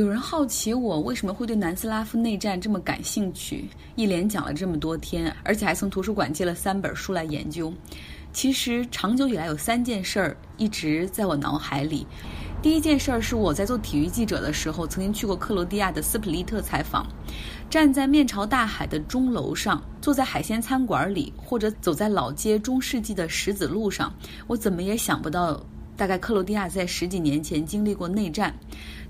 有人好奇我为什么会对南斯拉夫内战这么感兴趣，一连讲了这么多天，而且还从图书馆借了三本书来研究。其实长久以来有三件事儿一直在我脑海里。第一件事儿是我在做体育记者的时候，曾经去过克罗地亚的斯普利特采访。站在面朝大海的钟楼上，坐在海鲜餐馆里，或者走在老街中世纪的石子路上，我怎么也想不到。大概克罗地亚在十几年前经历过内战，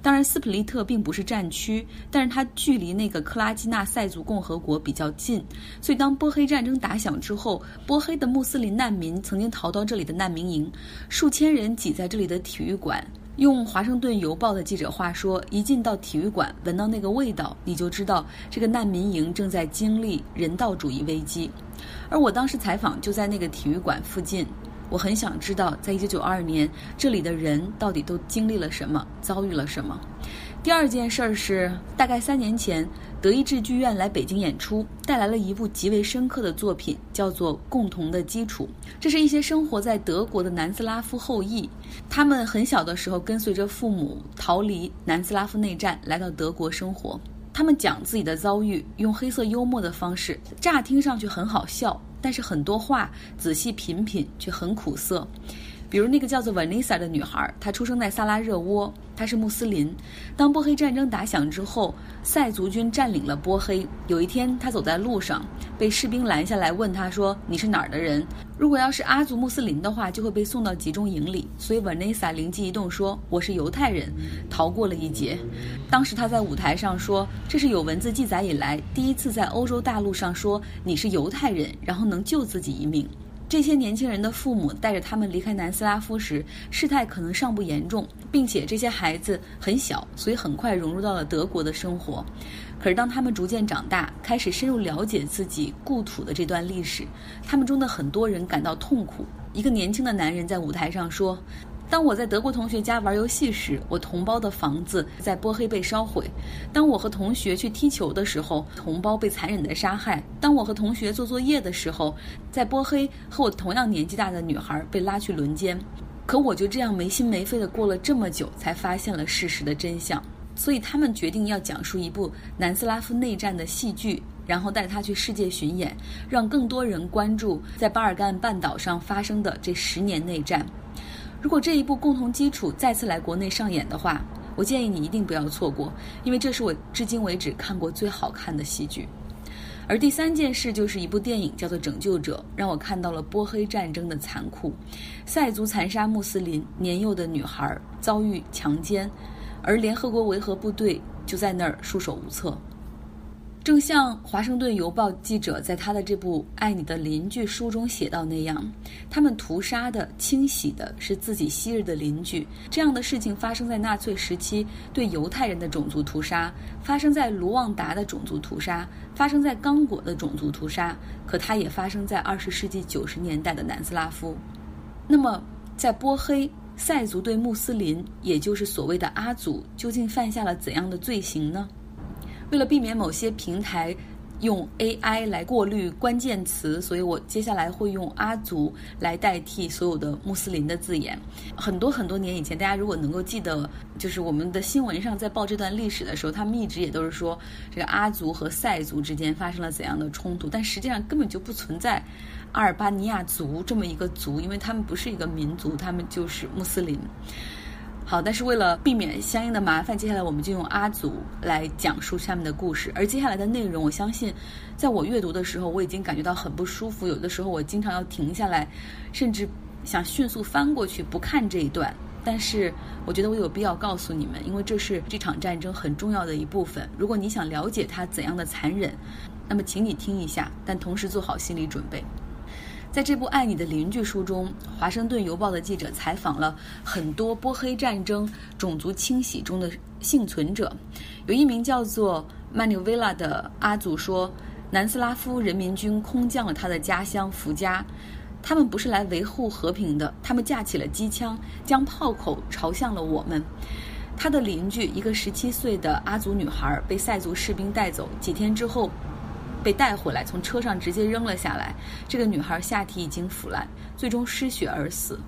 当然斯普利特并不是战区，但是它距离那个克拉基纳塞族共和国比较近，所以当波黑战争打响之后，波黑的穆斯林难民曾经逃到这里的难民营，数千人挤在这里的体育馆。用华盛顿邮报的记者话说，一进到体育馆，闻到那个味道，你就知道这个难民营正在经历人道主义危机。而我当时采访就在那个体育馆附近。我很想知道，在一九九二年，这里的人到底都经历了什么，遭遇了什么。第二件事儿是，大概三年前，德意志剧院来北京演出，带来了一部极为深刻的作品，叫做《共同的基础》。这是一些生活在德国的南斯拉夫后裔，他们很小的时候跟随着父母逃离南斯拉夫内战，来到德国生活。他们讲自己的遭遇，用黑色幽默的方式，乍听上去很好笑。但是很多话仔细品品却很苦涩，比如那个叫做 Vanessa 的女孩，她出生在萨拉热窝，她是穆斯林。当波黑战争打响之后，塞族军占领了波黑。有一天，她走在路上，被士兵拦下来问她说：“你是哪儿的人？”如果要是阿族穆斯林的话，就会被送到集中营里。所以 Vanessa 灵机一动说：“我是犹太人，逃过了一劫。”当时她在舞台上说：“这是有文字记载以来第一次在欧洲大陆上说你是犹太人，然后能救自己一命。”这些年轻人的父母带着他们离开南斯拉夫时，事态可能尚不严重，并且这些孩子很小，所以很快融入到了德国的生活。可是当他们逐渐长大，开始深入了解自己故土的这段历史，他们中的很多人感到痛苦。一个年轻的男人在舞台上说。当我在德国同学家玩游戏时，我同胞的房子在波黑被烧毁；当我和同学去踢球的时候，同胞被残忍地杀害；当我和同学做作业的时候，在波黑和我同样年纪大的女孩被拉去轮奸。可我就这样没心没肺地过了这么久，才发现了事实的真相。所以他们决定要讲述一部南斯拉夫内战的戏剧，然后带他去世界巡演，让更多人关注在巴尔干半岛上发生的这十年内战。如果这一部共同基础再次来国内上演的话，我建议你一定不要错过，因为这是我至今为止看过最好看的戏剧。而第三件事就是一部电影，叫做《拯救者》，让我看到了波黑战争的残酷，塞族残杀穆斯林，年幼的女孩遭遇强奸，而联合国维和部队就在那儿束手无策。正像《华盛顿邮报》记者在他的这部《爱你的邻居》书中写到那样，他们屠杀的、清洗的是自己昔日的邻居。这样的事情发生在纳粹时期对犹太人的种族屠杀，发生在卢旺达的种族屠杀，发生在刚果的种族屠杀，可它也发生在二十世纪九十年代的南斯拉夫。那么，在波黑，塞族对穆斯林，也就是所谓的阿族，究竟犯下了怎样的罪行呢？为了避免某些平台用 AI 来过滤关键词，所以我接下来会用阿族来代替所有的穆斯林的字眼。很多很多年以前，大家如果能够记得，就是我们的新闻上在报这段历史的时候，他们一直也都是说这个阿族和塞族之间发生了怎样的冲突，但实际上根本就不存在阿尔巴尼亚族这么一个族，因为他们不是一个民族，他们就是穆斯林。好，但是为了避免相应的麻烦，接下来我们就用阿祖来讲述下面的故事。而接下来的内容，我相信，在我阅读的时候，我已经感觉到很不舒服。有的时候，我经常要停下来，甚至想迅速翻过去不看这一段。但是，我觉得我有必要告诉你们，因为这是这场战争很重要的一部分。如果你想了解它怎样的残忍，那么请你听一下，但同时做好心理准备。在这部《爱你的邻居》书中，《华盛顿邮报》的记者采访了很多波黑战争种族清洗中的幸存者。有一名叫做曼纽维拉的阿祖说：“南斯拉夫人民军空降了他的家乡福加，他们不是来维护和平的，他们架起了机枪，将炮口朝向了我们。”他的邻居一个十七岁的阿族女孩被塞族士兵带走，几天之后。被带回来，从车上直接扔了下来。这个女孩下体已经腐烂，最终失血而死。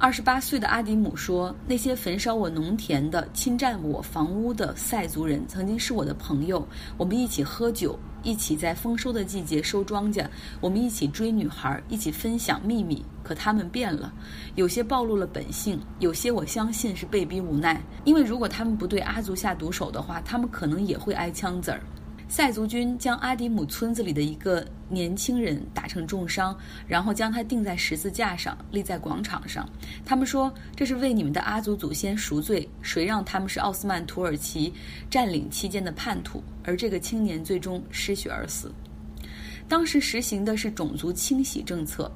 二十八岁的阿迪姆说：“那些焚烧我农田的、侵占我房屋的塞族人，曾经是我的朋友。我们一起喝酒，一起在丰收的季节收庄稼，我们一起追女孩，一起分享秘密。可他们变了，有些暴露了本性，有些我相信是被逼无奈。因为如果他们不对阿族下毒手的话，他们可能也会挨枪子儿。”塞族军将阿迪姆村子里的一个年轻人打成重伤，然后将他钉在十字架上，立在广场上。他们说这是为你们的阿族祖先赎罪。谁让他们是奥斯曼土耳其占领期间的叛徒？而这个青年最终失血而死。当时实行的是种族清洗政策。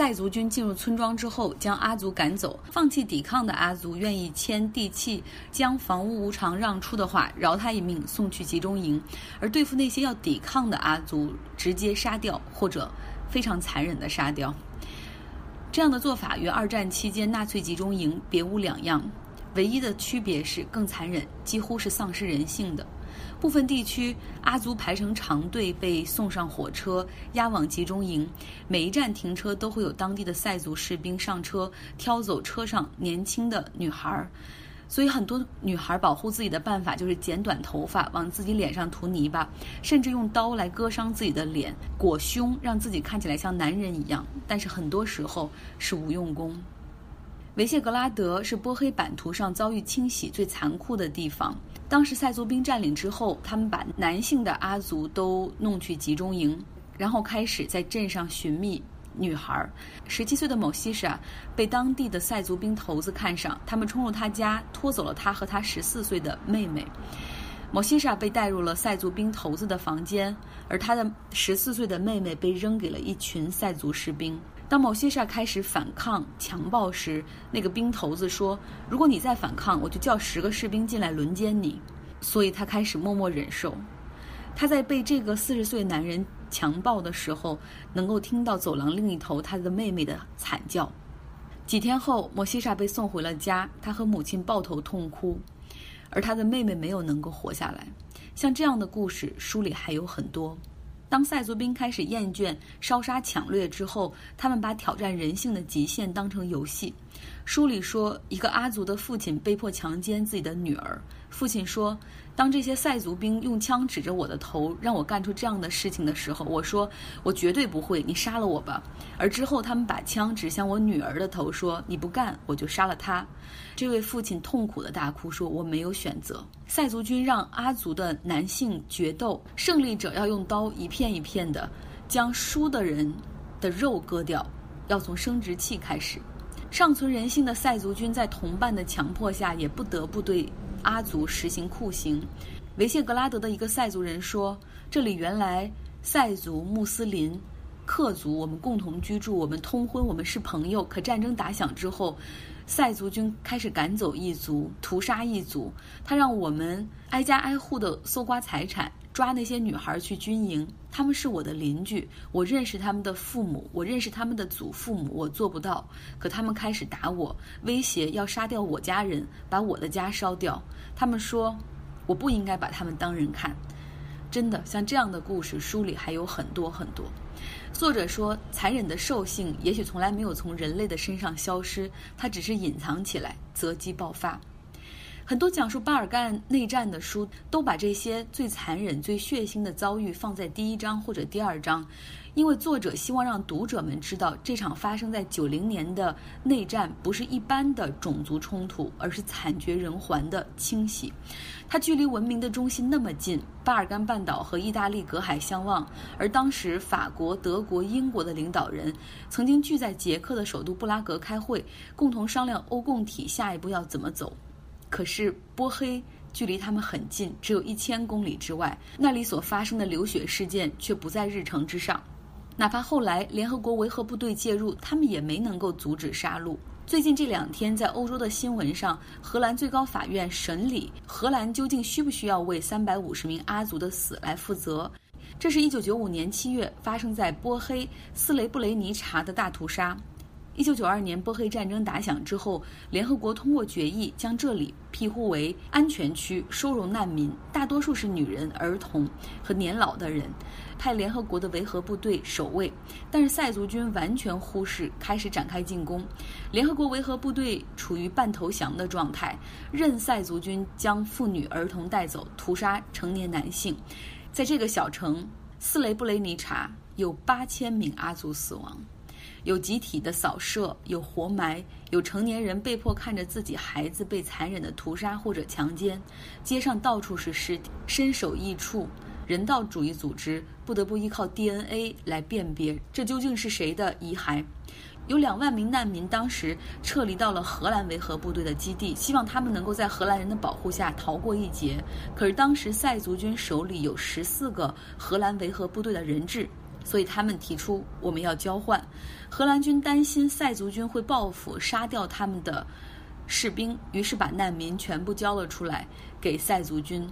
塞族军进入村庄之后，将阿族赶走。放弃抵抗的阿族愿意签地契，将房屋无偿让出的话，饶他一命，送去集中营。而对付那些要抵抗的阿族，直接杀掉或者非常残忍的杀掉。这样的做法与二战期间纳粹集中营别无两样，唯一的区别是更残忍，几乎是丧失人性的。部分地区，阿族排成长队被送上火车，押往集中营。每一站停车都会有当地的塞族士兵上车，挑走车上年轻的女孩。所以，很多女孩保护自己的办法就是剪短头发，往自己脸上涂泥巴，甚至用刀来割伤自己的脸，裹胸，让自己看起来像男人一样。但是，很多时候是无用功。维谢格拉德是波黑版图上遭遇清洗最残酷的地方。当时塞族兵占领之后，他们把男性的阿族都弄去集中营，然后开始在镇上寻觅女孩。十七岁的某西莎被当地的塞族兵头子看上，他们冲入他家，拖走了他和他十四岁的妹妹。某西莎被带入了塞族兵头子的房间，而他的十四岁的妹妹被扔给了一群塞族士兵。当某西莎开始反抗强暴时，那个兵头子说：“如果你再反抗，我就叫十个士兵进来轮奸你。”所以他开始默默忍受。他在被这个四十岁男人强暴的时候，能够听到走廊另一头他的妹妹的惨叫。几天后，莫西莎被送回了家，他和母亲抱头痛哭，而他的妹妹没有能够活下来。像这样的故事，书里还有很多。当塞族兵开始厌倦烧杀抢掠之后，他们把挑战人性的极限当成游戏。书里说，一个阿族的父亲被迫强奸自己的女儿。父亲说：“当这些塞族兵用枪指着我的头，让我干出这样的事情的时候，我说我绝对不会，你杀了我吧。”而之后，他们把枪指向我女儿的头，说：“你不干，我就杀了她。”这位父亲痛苦的大哭，说：“我没有选择。”塞族军让阿族的男性决斗，胜利者要用刀一片一片的将输的人的肉割掉，要从生殖器开始。尚存人性的塞族军在同伴的强迫下，也不得不对阿族实行酷刑。维谢格拉德的一个塞族人说：“这里原来塞族、穆斯林、克族，我们共同居住，我们通婚，我们是朋友。可战争打响之后，塞族军开始赶走异族，屠杀异族。他让我们挨家挨户的搜刮财产。”抓那些女孩去军营，他们是我的邻居，我认识他们的父母，我认识他们的祖父母，我做不到。可他们开始打我，威胁要杀掉我家人，把我的家烧掉。他们说，我不应该把他们当人看。真的，像这样的故事，书里还有很多很多。作者说，残忍的兽性也许从来没有从人类的身上消失，它只是隐藏起来，择机爆发。很多讲述巴尔干内战的书都把这些最残忍、最血腥的遭遇放在第一章或者第二章，因为作者希望让读者们知道，这场发生在九零年的内战不是一般的种族冲突，而是惨绝人寰的清洗。它距离文明的中心那么近，巴尔干半岛和意大利隔海相望，而当时法国、德国、英国的领导人曾经聚在捷克的首都布拉格开会，共同商量欧共体下一步要怎么走。可是波黑距离他们很近，只有一千公里之外，那里所发生的流血事件却不在日程之上。哪怕后来联合国维和部队介入，他们也没能够阻止杀戮。最近这两天，在欧洲的新闻上，荷兰最高法院审理荷兰究竟需不需要为三百五十名阿族的死来负责。这是一九九五年七月发生在波黑斯雷布雷尼察的大屠杀。一九九二年波黑战争打响之后，联合国通过决议，将这里庇护为安全区，收容难民，大多数是女人、儿童和年老的人，派联合国的维和部队守卫。但是塞族军完全忽视，开始展开进攻。联合国维和部队处于半投降的状态，任塞族军将妇女、儿童带走，屠杀成年男性。在这个小城斯雷布雷尼察，有八千名阿族死亡。有集体的扫射，有活埋，有成年人被迫看着自己孩子被残忍的屠杀或者强奸，街上到处是尸体，身首异处。人道主义组织不得不依靠 DNA 来辨别这究竟是谁的遗骸。有两万名难民当时撤离到了荷兰维和部队的基地，希望他们能够在荷兰人的保护下逃过一劫。可是当时塞族军手里有十四个荷兰维和部队的人质。所以他们提出我们要交换，荷兰军担心塞族军会报复杀掉他们的士兵，于是把难民全部交了出来给塞族军。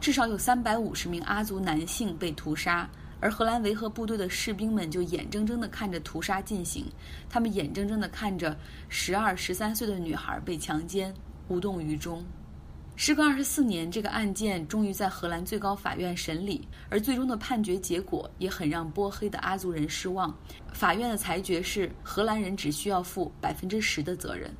至少有三百五十名阿族男性被屠杀，而荷兰维和部队的士兵们就眼睁睁地看着屠杀进行，他们眼睁睁地看着十二、十三岁的女孩被强奸，无动于衷。时隔二十四年，这个案件终于在荷兰最高法院审理，而最终的判决结果也很让波黑的阿族人失望。法院的裁决是，荷兰人只需要负百分之十的责任。